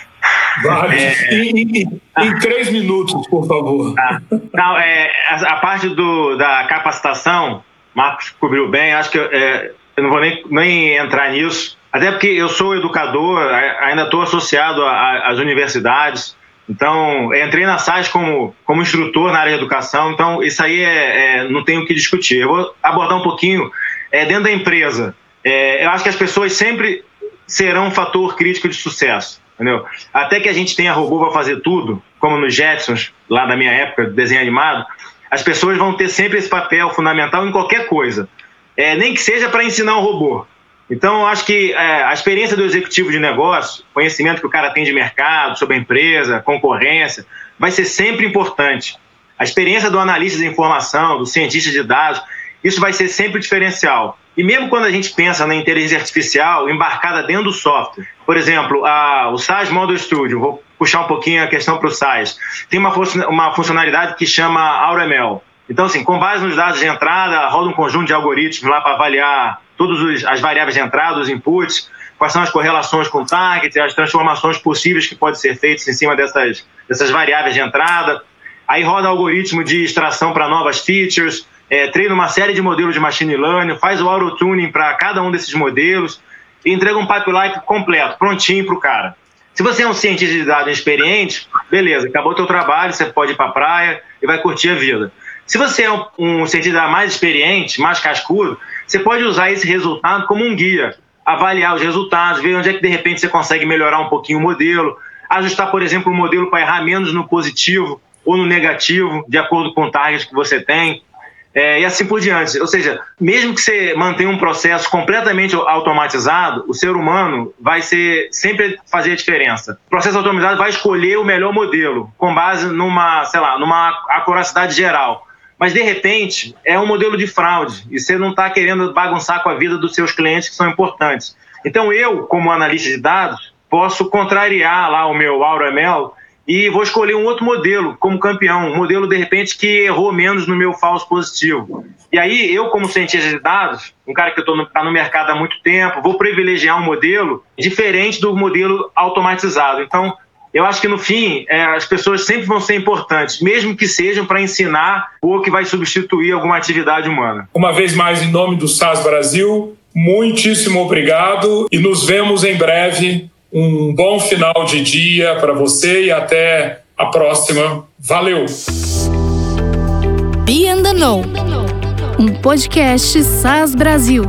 Vários. É... Em, em, em, três minutos, por favor. Ah, não, é, a, a, parte do, da capacitação, Marcos cobriu bem, acho que é, eu não vou nem, nem entrar nisso, até porque eu sou educador, ainda estou associado às universidades, então entrei na SAS como, como instrutor na área de educação, então isso aí é, é não tenho o que discutir. Eu vou abordar um pouquinho é, dentro da empresa. É, eu acho que as pessoas sempre serão um fator crítico de sucesso, entendeu? Até que a gente tenha robô para fazer tudo, como nos Jetsons, lá da minha época, desenho animado, as pessoas vão ter sempre esse papel fundamental em qualquer coisa, é, nem que seja para ensinar um robô. Então, eu acho que é, a experiência do executivo de negócio, conhecimento que o cara tem de mercado, sobre a empresa, concorrência, vai ser sempre importante. A experiência do analista de informação, do cientista de dados, isso vai ser sempre diferencial. E mesmo quando a gente pensa na inteligência artificial embarcada dentro do software, por exemplo, a, o SAS Model Studio, vou puxar um pouquinho a questão para o SAS, tem uma, uma funcionalidade que chama AutoML. Então, assim, com base nos dados de entrada, roda um conjunto de algoritmos lá para avaliar todas as variáveis de entrada, os inputs, quais são as correlações com o target, as transformações possíveis que podem ser feitas em cima dessas, dessas variáveis de entrada. Aí roda algoritmo de extração para novas features, é, treina uma série de modelos de machine learning, faz o auto-tuning para cada um desses modelos e entrega um pipeline completo, prontinho para o cara. Se você é um cientista de dados experiente, beleza, acabou o teu trabalho, você pode ir para a praia e vai curtir a vida. Se você é um, um cientista mais experiente, mais cascudo, você pode usar esse resultado como um guia, avaliar os resultados, ver onde é que de repente você consegue melhorar um pouquinho o modelo, ajustar, por exemplo, o modelo para errar menos no positivo ou no negativo, de acordo com o target que você tem é, e assim por diante. Ou seja, mesmo que você mantenha um processo completamente automatizado, o ser humano vai ser sempre fazer a diferença. O processo automatizado vai escolher o melhor modelo com base numa, sei lá, numa acuracidade geral. Mas de repente é um modelo de fraude e você não está querendo bagunçar com a vida dos seus clientes que são importantes. Então eu, como analista de dados, posso contrariar lá o meu AuraML e vou escolher um outro modelo como campeão, um modelo de repente que errou menos no meu falso positivo. E aí eu, como cientista de dados, um cara que está no, tá no mercado há muito tempo, vou privilegiar um modelo diferente do modelo automatizado. Então, eu acho que no fim é, as pessoas sempre vão ser importantes, mesmo que sejam para ensinar ou que vai substituir alguma atividade humana. Uma vez mais, em nome do SAS Brasil, muitíssimo obrigado e nos vemos em breve um bom final de dia para você e até a próxima. Valeu! Be and the Know, um podcast SAS Brasil.